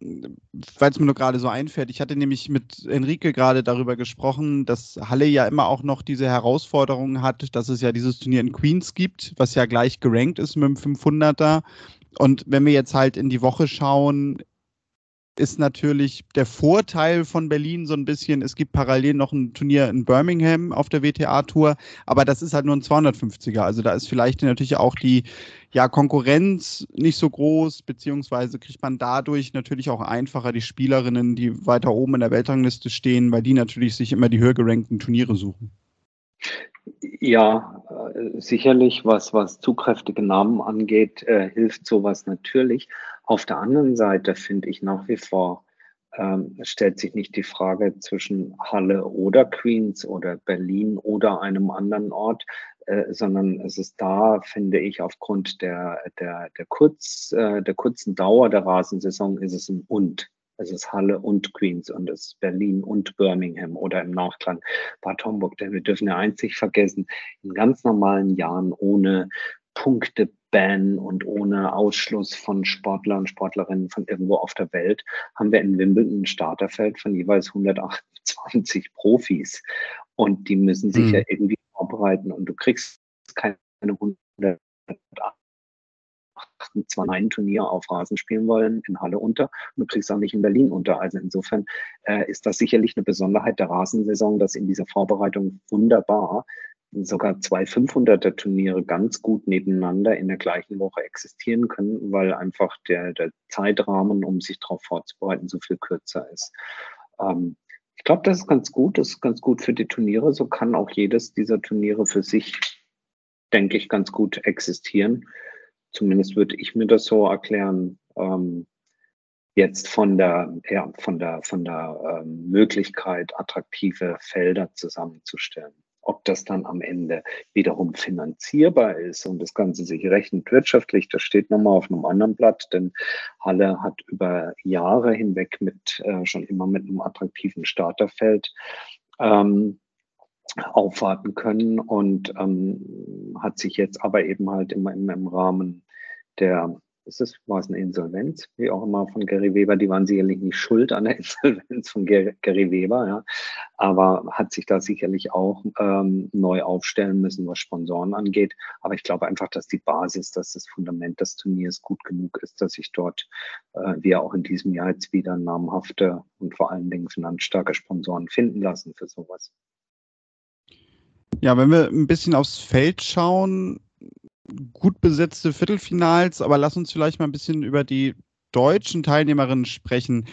weil es mir nur gerade so einfällt. Ich hatte nämlich mit Enrique gerade darüber gesprochen, dass Halle ja immer auch noch diese Herausforderungen hat, dass es ja dieses Turnier in Queens gibt, was ja gleich gerankt ist mit dem 500er. Und wenn wir jetzt halt in die Woche schauen, ist natürlich der Vorteil von Berlin so ein bisschen, es gibt parallel noch ein Turnier in Birmingham auf der WTA-Tour, aber das ist halt nur ein 250er. Also da ist vielleicht natürlich auch die ja, Konkurrenz nicht so groß, beziehungsweise kriegt man dadurch natürlich auch einfacher die Spielerinnen, die weiter oben in der Weltrangliste stehen, weil die natürlich sich immer die höher gerankten Turniere suchen. Ja, äh, sicherlich, was, was zugkräftige Namen angeht, äh, hilft sowas natürlich. Auf der anderen Seite finde ich nach wie vor, ähm, stellt sich nicht die Frage zwischen Halle oder Queens oder Berlin oder einem anderen Ort, äh, sondern es ist da, finde ich, aufgrund der, der, der, kurz, äh, der kurzen Dauer der Rasensaison ist es ein Und. Es ist Halle und Queens und es ist Berlin und Birmingham oder im Nachklang Bad Homburg. Denn wir dürfen ja einzig vergessen, in ganz normalen Jahren ohne Punkte Ban und ohne Ausschluss von Sportlern und Sportlerinnen von irgendwo auf der Welt haben wir in Wimbledon ein Starterfeld von jeweils 128 Profis. Und die müssen sich mhm. ja irgendwie vorbereiten und du kriegst keine 100 zwar ein Turnier auf Rasen spielen wollen in Halle unter und du kriegst auch nicht in Berlin unter. Also insofern äh, ist das sicherlich eine Besonderheit der Rasensaison, dass in dieser Vorbereitung wunderbar sogar zwei 500er Turniere ganz gut nebeneinander in der gleichen Woche existieren können, weil einfach der, der Zeitrahmen, um sich darauf vorzubereiten, so viel kürzer ist. Ähm, ich glaube, das ist ganz gut. Das ist ganz gut für die Turniere. So kann auch jedes dieser Turniere für sich, denke ich, ganz gut existieren. Zumindest würde ich mir das so erklären. Ähm, jetzt von der, ja, von der, von der ähm, Möglichkeit, attraktive Felder zusammenzustellen. Ob das dann am Ende wiederum finanzierbar ist und das Ganze sich rechnet wirtschaftlich, das steht nochmal auf einem anderen Blatt, denn Halle hat über Jahre hinweg mit äh, schon immer mit einem attraktiven Starterfeld ähm, aufwarten können und ähm, hat sich jetzt aber eben halt immer im, im Rahmen der ist es, war es eine Insolvenz, wie auch immer von Gary Weber, die waren sicherlich nicht schuld an der [LAUGHS] Insolvenz von Gary Weber, ja, aber hat sich da sicherlich auch ähm, neu aufstellen müssen, was Sponsoren angeht. Aber ich glaube einfach, dass die Basis, dass das Fundament des Turniers gut genug ist, dass sich dort, äh, wir auch in diesem Jahr jetzt wieder namhafte und vor allen Dingen finanzstarke Sponsoren finden lassen für sowas. Ja, wenn wir ein bisschen aufs Feld schauen, gut besetzte Viertelfinals, aber lass uns vielleicht mal ein bisschen über die deutschen Teilnehmerinnen sprechen.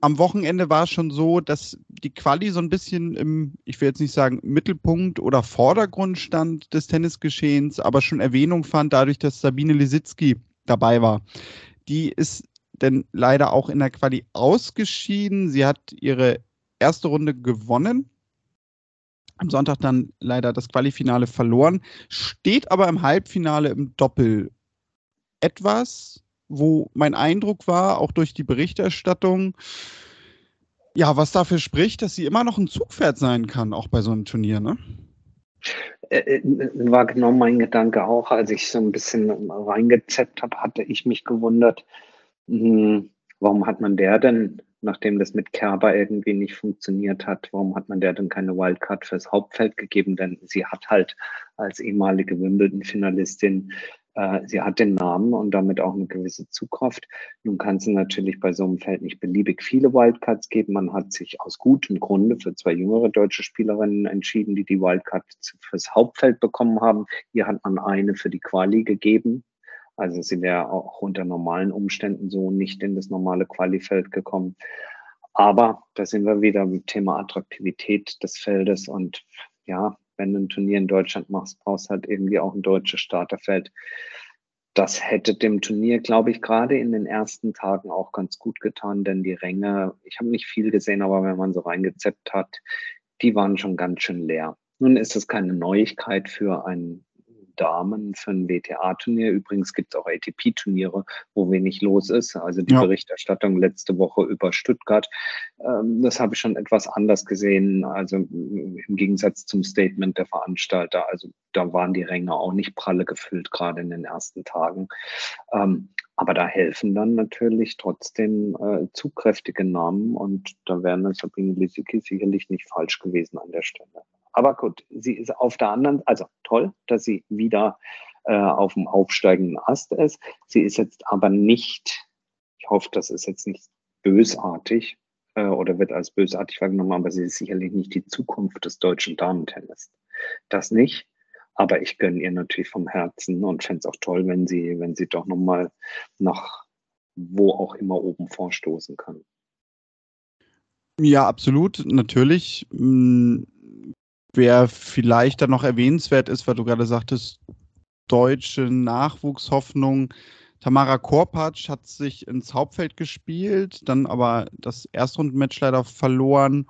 Am Wochenende war es schon so, dass die Quali so ein bisschen im, ich will jetzt nicht sagen Mittelpunkt oder Vordergrund stand des Tennisgeschehens, aber schon Erwähnung fand dadurch, dass Sabine Lisicki dabei war. Die ist denn leider auch in der Quali ausgeschieden. Sie hat ihre erste Runde gewonnen am Sonntag dann leider das Qualifinale verloren, steht aber im Halbfinale im Doppel. Etwas, wo mein Eindruck war, auch durch die Berichterstattung, ja, was dafür spricht, dass sie immer noch ein Zugpferd sein kann, auch bei so einem Turnier, ne? Äh, äh, war genau mein Gedanke auch, als ich so ein bisschen reingezeppt habe, hatte ich mich gewundert, hm, warum hat man der denn nachdem das mit Kerber irgendwie nicht funktioniert hat, warum hat man der denn keine Wildcard fürs Hauptfeld gegeben? Denn sie hat halt als ehemalige Wimbledon-Finalistin, äh, sie hat den Namen und damit auch eine gewisse Zugkraft. Nun kann sie natürlich bei so einem Feld nicht beliebig viele Wildcards geben. Man hat sich aus gutem Grunde für zwei jüngere deutsche Spielerinnen entschieden, die die Wildcard fürs Hauptfeld bekommen haben. Hier hat man eine für die Quali gegeben, also sie wäre auch unter normalen Umständen so nicht in das normale Qualifeld gekommen. Aber da sind wir wieder im Thema Attraktivität des Feldes und ja, wenn du ein Turnier in Deutschland machst, brauchst du halt irgendwie auch ein deutsches Starterfeld. Das hätte dem Turnier, glaube ich, gerade in den ersten Tagen auch ganz gut getan, denn die Ränge, ich habe nicht viel gesehen, aber wenn man so reingezeppt hat, die waren schon ganz schön leer. Nun ist es keine Neuigkeit für ein Damen für ein WTA-Turnier. Übrigens gibt es auch ATP-Turniere, wo wenig los ist. Also die ja. Berichterstattung letzte Woche über Stuttgart, ähm, das habe ich schon etwas anders gesehen. Also im Gegensatz zum Statement der Veranstalter. Also da waren die Ränge auch nicht pralle gefüllt, gerade in den ersten Tagen. Ähm, aber da helfen dann natürlich trotzdem äh, zugkräftige Namen und da wäre Sabine Lisicki sicherlich nicht falsch gewesen an der Stelle. Aber gut, sie ist auf der anderen, also toll, dass sie wieder äh, auf dem aufsteigenden Ast ist. Sie ist jetzt aber nicht, ich hoffe, das ist jetzt nicht bösartig äh, oder wird als bösartig wahrgenommen, aber sie ist sicherlich nicht die Zukunft des deutschen Damentennis. Das nicht. Aber ich gönne ihr natürlich vom Herzen und fände es auch toll, wenn sie, wenn sie doch nochmal nach wo auch immer oben vorstoßen kann. Ja, absolut, natürlich. Wer vielleicht dann noch erwähnenswert ist, weil du gerade sagtest, deutsche Nachwuchshoffnung. Tamara Korpatsch hat sich ins Hauptfeld gespielt, dann aber das Erstrundenmatch leider verloren.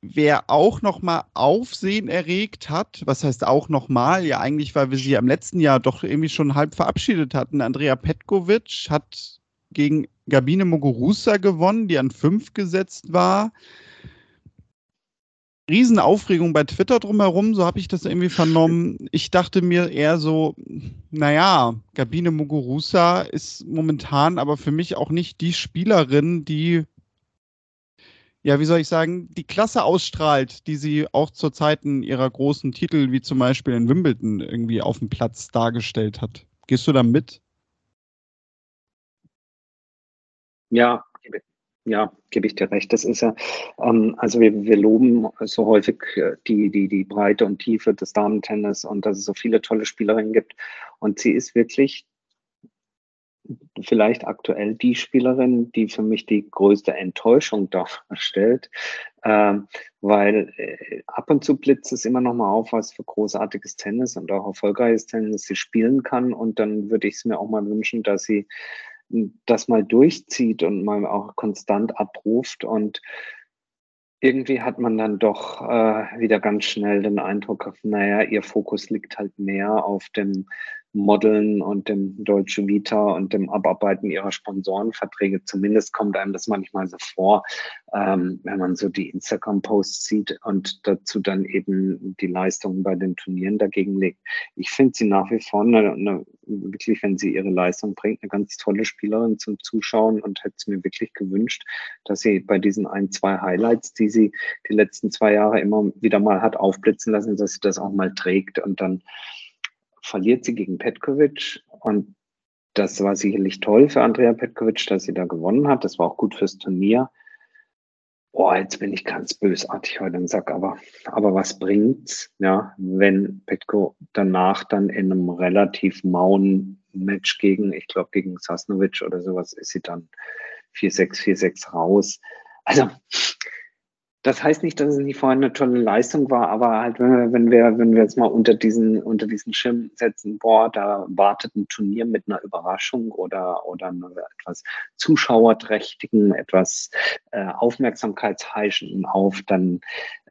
Wer auch nochmal Aufsehen erregt hat, was heißt auch nochmal? Ja, eigentlich, weil wir sie ja im letzten Jahr doch irgendwie schon halb verabschiedet hatten. Andrea Petkovic hat gegen Gabine Muguruza gewonnen, die an fünf gesetzt war Riesenaufregung bei Twitter drumherum, so habe ich das irgendwie vernommen. Ich dachte mir eher so, naja, Gabine Muguruza ist momentan aber für mich auch nicht die Spielerin, die, ja, wie soll ich sagen, die Klasse ausstrahlt, die sie auch zu Zeiten ihrer großen Titel, wie zum Beispiel in Wimbledon, irgendwie auf dem Platz dargestellt hat. Gehst du da mit? Ja, ja, gebe ich dir recht. Das ist ja, ähm, also wir, wir loben so häufig äh, die, die, die Breite und Tiefe des Damentennis und dass es so viele tolle Spielerinnen gibt. Und sie ist wirklich vielleicht aktuell die Spielerin, die für mich die größte Enttäuschung darstellt, ähm, weil äh, ab und zu blitzt es immer noch mal auf, was für großartiges Tennis und auch erfolgreiches Tennis sie spielen kann. Und dann würde ich es mir auch mal wünschen, dass sie das mal durchzieht und mal auch konstant abruft. Und irgendwie hat man dann doch äh, wieder ganz schnell den Eindruck, naja, ihr Fokus liegt halt mehr auf dem Modeln und dem Deutsche Vita und dem Abarbeiten ihrer Sponsorenverträge. Zumindest kommt einem das manchmal so vor, ähm, wenn man so die Instagram-Posts sieht und dazu dann eben die Leistungen bei den Turnieren dagegen legt. Ich finde sie nach wie vor eine, eine, wirklich, wenn sie ihre Leistung bringt, eine ganz tolle Spielerin zum Zuschauen und hätte es mir wirklich gewünscht, dass sie bei diesen ein, zwei Highlights, die sie die letzten zwei Jahre immer wieder mal hat aufblitzen lassen, dass sie das auch mal trägt und dann verliert sie gegen Petkovic und das war sicherlich toll für Andrea Petkovic, dass sie da gewonnen hat. Das war auch gut fürs Turnier. Boah, jetzt bin ich ganz bösartig heute und sag, aber, aber was bringt's, ja, wenn Petko danach dann in einem relativ mauen Match gegen, ich glaube, gegen Sasnovic oder sowas, ist sie dann 4-6, 4-6 raus. Also, das heißt nicht, dass es nicht vorhin eine tolle Leistung war, aber halt, wenn wir, wenn wir, wenn wir jetzt mal unter diesen, unter diesen Schirm setzen, boah, da wartet ein Turnier mit einer Überraschung oder, oder etwas zuschauerträchtigen, etwas äh, aufmerksamkeitsheischenden auf, dann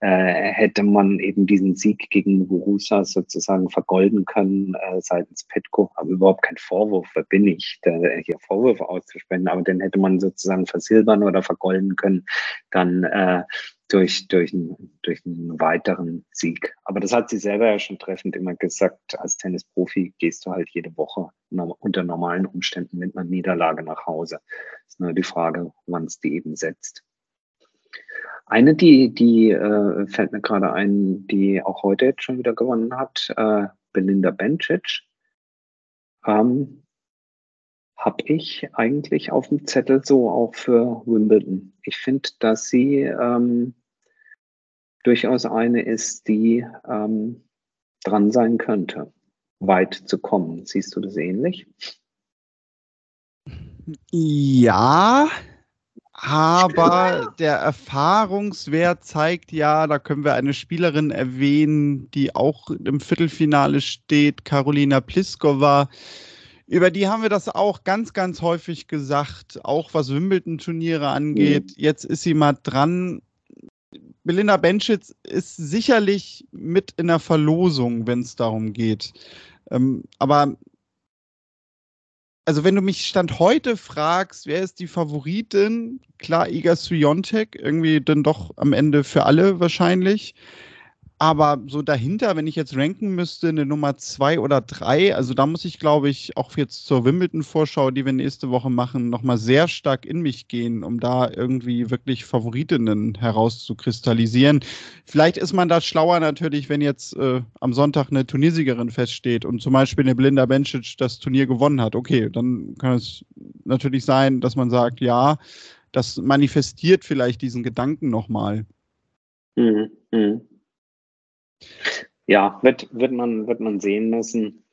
äh, hätte man eben diesen Sieg gegen Burusa sozusagen vergolden können äh, seitens Petko. Aber überhaupt kein Vorwurf, wer bin ich, der, hier Vorwürfe auszusprechen, aber den hätte man sozusagen versilbern oder vergolden können. Dann äh, durch, durch, einen, durch einen weiteren Sieg. Aber das hat sie selber ja schon treffend immer gesagt, als Tennisprofi gehst du halt jede Woche unter normalen Umständen mit einer Niederlage nach Hause. ist nur die Frage, wann es die eben setzt. Eine, die, die äh, fällt mir gerade ein, die auch heute jetzt schon wieder gewonnen hat, äh, Belinda Bencic. Ähm, habe ich eigentlich auf dem Zettel so auch für Wimbledon. Ich finde, dass sie ähm, durchaus eine ist, die ähm, dran sein könnte, weit zu kommen. Siehst du das ähnlich? Ja, aber der Erfahrungswert zeigt ja, da können wir eine Spielerin erwähnen, die auch im Viertelfinale steht, Carolina Pliskova, über die haben wir das auch ganz, ganz häufig gesagt, auch was Wimbledon-Turniere angeht. Mhm. Jetzt ist sie mal dran. Belinda Benschitz ist sicherlich mit in der Verlosung, wenn es darum geht. Ähm, aber also wenn du mich Stand heute fragst, wer ist die Favoritin? Klar, Iga Swiatek, irgendwie dann doch am Ende für alle wahrscheinlich. Aber so dahinter, wenn ich jetzt ranken müsste, eine Nummer zwei oder drei, also da muss ich, glaube ich, auch jetzt zur Wimbledon-Vorschau, die wir nächste Woche machen, nochmal sehr stark in mich gehen, um da irgendwie wirklich Favoritinnen herauszukristallisieren. Vielleicht ist man da schlauer natürlich, wenn jetzt äh, am Sonntag eine Turniersiegerin feststeht und zum Beispiel eine Blinda Bencic das Turnier gewonnen hat. Okay, dann kann es natürlich sein, dass man sagt, ja, das manifestiert vielleicht diesen Gedanken nochmal. Mhm. Mhm. Ja, wird, wird, man, wird man sehen müssen.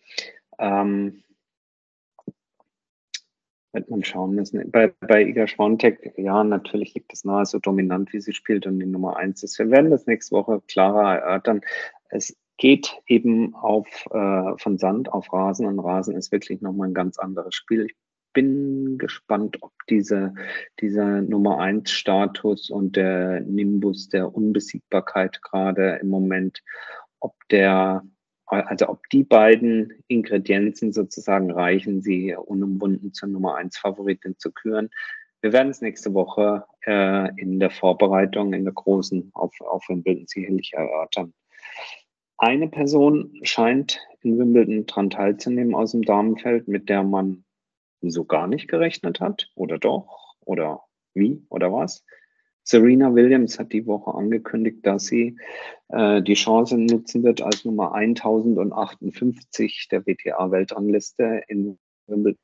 Ähm, wird man schauen müssen. Bei, bei Iga Schwantek, ja, natürlich liegt es nahe, so dominant wie sie spielt und die Nummer eins ist. Wir werden das nächste Woche klarer erörtern. Es geht eben auf, äh, von Sand auf Rasen und Rasen ist wirklich nochmal ein ganz anderes Spiel. Ich bin gespannt, ob diese, dieser Nummer eins Status und der Nimbus der Unbesiegbarkeit gerade im Moment, ob der, also ob die beiden Ingredienzen sozusagen reichen, sie unumwunden zur Nummer eins Favoritin zu küren. wir werden es nächste Woche äh, in der Vorbereitung, in der großen auf, auf Wimbledon sicherlich erörtern. Eine Person scheint in Wimbledon dran teilzunehmen aus dem Damenfeld, mit der man so gar nicht gerechnet hat. Oder doch? Oder wie? Oder was? Serena Williams hat die Woche angekündigt, dass sie äh, die Chance nutzen wird, als Nummer 1058 der WTA-Weltrangliste in Wimbledon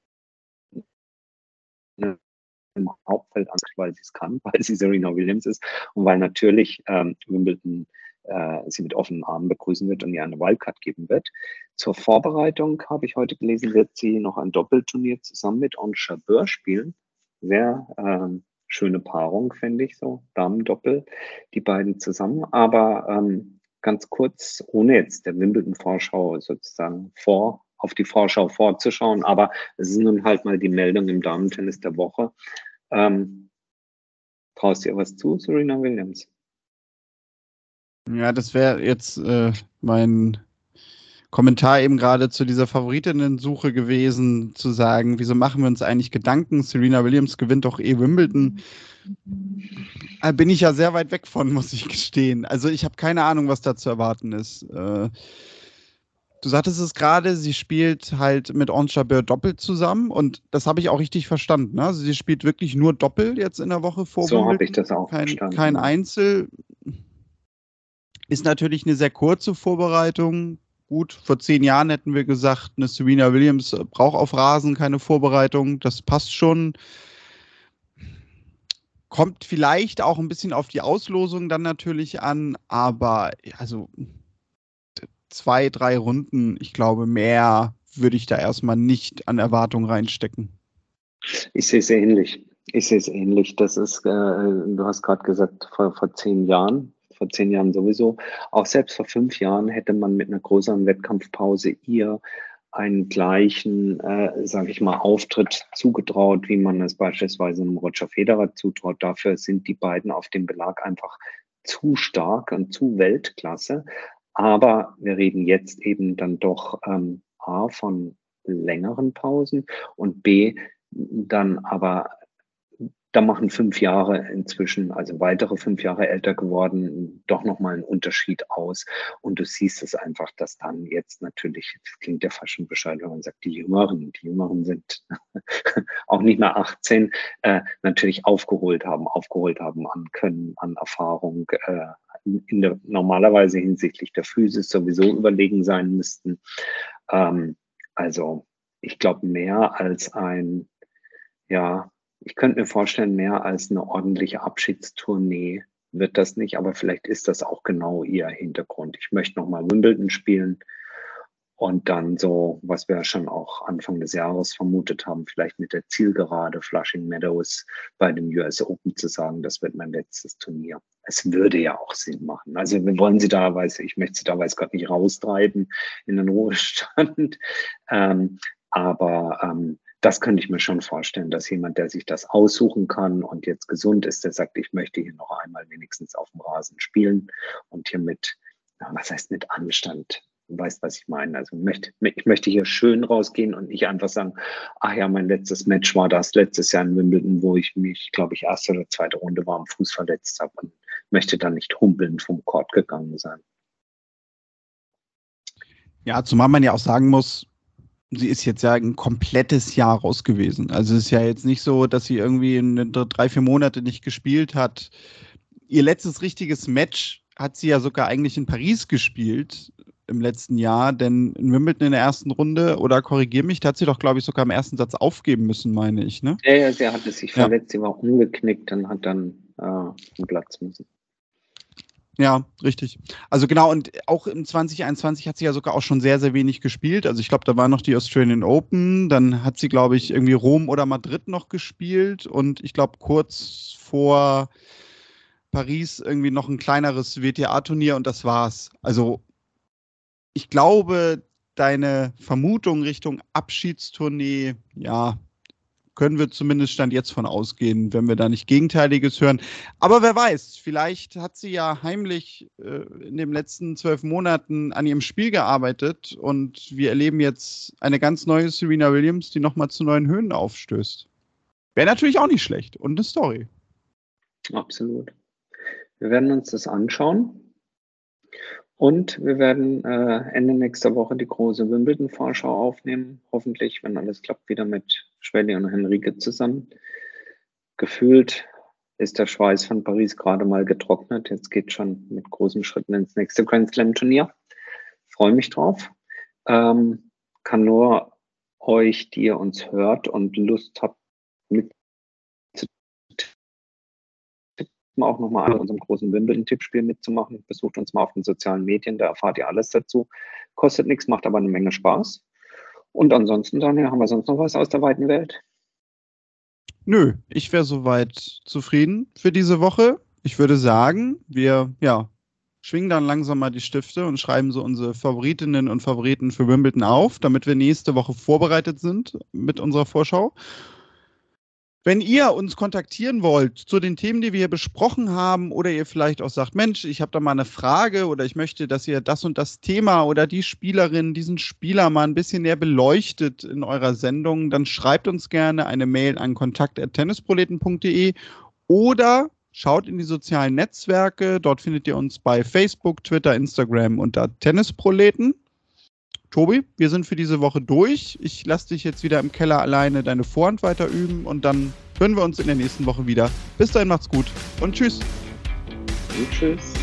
im Hauptfeld an, weil sie es kann, [LAUGHS] weil sie Serena Williams ist und weil natürlich ähm, Wimbledon äh, sie mit offenen Armen begrüßen wird und ihr eine Wildcard geben wird. Zur Vorbereitung habe ich heute gelesen, wird sie noch ein Doppelturnier zusammen mit On Jabeur spielen. Sehr ähm, schöne Paarung, finde ich so. Damen-Doppel, die beiden zusammen. Aber ähm, ganz kurz, ohne jetzt der Wimbledon-Vorschau sozusagen vor, auf die Vorschau vorzuschauen, aber es ist nun halt mal die Meldung im Damen-Tennis der Woche. Ähm, traust dir was zu, Serena Williams? Ja, das wäre jetzt äh, mein Kommentar eben gerade zu dieser Favoritinnen-Suche gewesen, zu sagen, wieso machen wir uns eigentlich Gedanken? Serena Williams gewinnt doch eh Wimbledon. Da bin ich ja sehr weit weg von, muss ich gestehen. Also ich habe keine Ahnung, was da zu erwarten ist. Äh, du sagtest es gerade, sie spielt halt mit Ons Jabeur doppelt zusammen und das habe ich auch richtig verstanden. Ne? Also sie spielt wirklich nur Doppel jetzt in der Woche vor. So habe ich das auch kein, verstanden. Kein Einzel. Ist natürlich eine sehr kurze Vorbereitung. Gut, vor zehn Jahren hätten wir gesagt, eine Serena Williams braucht auf Rasen keine Vorbereitung. Das passt schon. Kommt vielleicht auch ein bisschen auf die Auslosung dann natürlich an, aber also zwei, drei Runden, ich glaube, mehr würde ich da erstmal nicht an Erwartungen reinstecken. Ich sehe es ähnlich. Ich sehe es ähnlich. Das ist, äh, du hast gerade gesagt, vor, vor zehn Jahren vor zehn Jahren sowieso. Auch selbst vor fünf Jahren hätte man mit einer größeren Wettkampfpause ihr einen gleichen, äh, sage ich mal, Auftritt zugetraut, wie man es beispielsweise einem Roger Federer zutraut. Dafür sind die beiden auf dem Belag einfach zu stark und zu Weltklasse. Aber wir reden jetzt eben dann doch ähm, A von längeren Pausen und B dann aber da machen fünf Jahre inzwischen, also weitere fünf Jahre älter geworden, doch nochmal einen Unterschied aus. Und du siehst es einfach, dass dann jetzt natürlich, das klingt ja fast schon Bescheid, wenn man sagt, die Jüngeren, die Jüngeren sind [LAUGHS] auch nicht mehr 18, äh, natürlich aufgeholt haben, aufgeholt haben an Können, an Erfahrung, äh, in der, normalerweise hinsichtlich der Physis sowieso überlegen sein müssten. Ähm, also ich glaube, mehr als ein, ja, ich könnte mir vorstellen, mehr als eine ordentliche Abschiedstournee wird das nicht, aber vielleicht ist das auch genau ihr Hintergrund. Ich möchte nochmal Wimbledon spielen und dann so, was wir schon auch Anfang des Jahres vermutet haben, vielleicht mit der Zielgerade Flushing Meadows bei dem US Open zu sagen, das wird mein letztes Turnier. Es würde ja auch Sinn machen. Also wir wollen sie da, weiß ich möchte sie da weiß Gott nicht raustreiben in den Ruhestand. [LAUGHS] Ähm, aber ähm, das könnte ich mir schon vorstellen, dass jemand, der sich das aussuchen kann und jetzt gesund ist, der sagt, ich möchte hier noch einmal wenigstens auf dem Rasen spielen und hier mit, was heißt mit Anstand, du weißt, was ich meine. Also ich möchte, ich möchte hier schön rausgehen und nicht einfach sagen, ach ja, mein letztes Match war das letztes Jahr in Wimbledon, wo ich mich, glaube ich, erste oder zweite Runde war am Fuß verletzt habe und möchte dann nicht humpelnd vom Court gegangen sein. Ja, zumal man ja auch sagen muss, sie ist jetzt ja ein komplettes Jahr raus gewesen. Also es ist ja jetzt nicht so, dass sie irgendwie in drei, vier Monate nicht gespielt hat. Ihr letztes richtiges Match hat sie ja sogar eigentlich in Paris gespielt im letzten Jahr, denn in Wimbledon in der ersten Runde, oder korrigier mich, da hat sie doch, glaube ich, sogar im ersten Satz aufgeben müssen, meine ich, ne? Ja, ja, sie hatte sich verletzt, ja. sie war umgeknickt und hat dann äh, einen Platz müssen. Ja, richtig. Also genau, und auch im 2021 hat sie ja sogar auch schon sehr, sehr wenig gespielt. Also ich glaube, da war noch die Australian Open, dann hat sie, glaube ich, irgendwie Rom oder Madrid noch gespielt und ich glaube, kurz vor Paris irgendwie noch ein kleineres WTA-Turnier und das war's. Also ich glaube, deine Vermutung Richtung Abschiedstournee, ja, können wir zumindest Stand jetzt von ausgehen, wenn wir da nicht Gegenteiliges hören. Aber wer weiß, vielleicht hat sie ja heimlich äh, in den letzten zwölf Monaten an ihrem Spiel gearbeitet und wir erleben jetzt eine ganz neue Serena Williams, die nochmal zu neuen Höhen aufstößt. Wäre natürlich auch nicht schlecht und eine Story. Absolut. Wir werden uns das anschauen. Und wir werden äh, Ende nächster Woche die große Wimbledon-Vorschau aufnehmen. Hoffentlich, wenn alles klappt, wieder mit Schwelli und Henrike zusammen. Gefühlt ist der Schweiß von Paris gerade mal getrocknet. Jetzt geht schon mit großen Schritten ins nächste Grand Slam Turnier. Freue mich drauf. Ähm, kann nur euch, die ihr uns hört und Lust habt, mit auch nochmal an unserem großen Wimbledon-Tippspiel mitzumachen. Besucht uns mal auf den sozialen Medien, da erfahrt ihr alles dazu. Kostet nichts, macht aber eine Menge Spaß. Und ansonsten, Daniel, haben wir sonst noch was aus der weiten Welt? Nö, ich wäre soweit zufrieden für diese Woche. Ich würde sagen, wir ja, schwingen dann langsam mal die Stifte und schreiben so unsere Favoritinnen und Favoriten für Wimbledon auf, damit wir nächste Woche vorbereitet sind mit unserer Vorschau. Wenn ihr uns kontaktieren wollt zu den Themen, die wir hier besprochen haben, oder ihr vielleicht auch sagt, Mensch, ich habe da mal eine Frage oder ich möchte, dass ihr das und das Thema oder die Spielerin, diesen Spieler mal ein bisschen näher beleuchtet in eurer Sendung, dann schreibt uns gerne eine Mail an kontakt.tennisproleten.de oder schaut in die sozialen Netzwerke. Dort findet ihr uns bei Facebook, Twitter, Instagram unter Tennisproleten. Tobi, wir sind für diese Woche durch. Ich lasse dich jetzt wieder im Keller alleine deine Vorhand weiter üben und dann hören wir uns in der nächsten Woche wieder. Bis dahin macht's gut und tschüss. Und tschüss.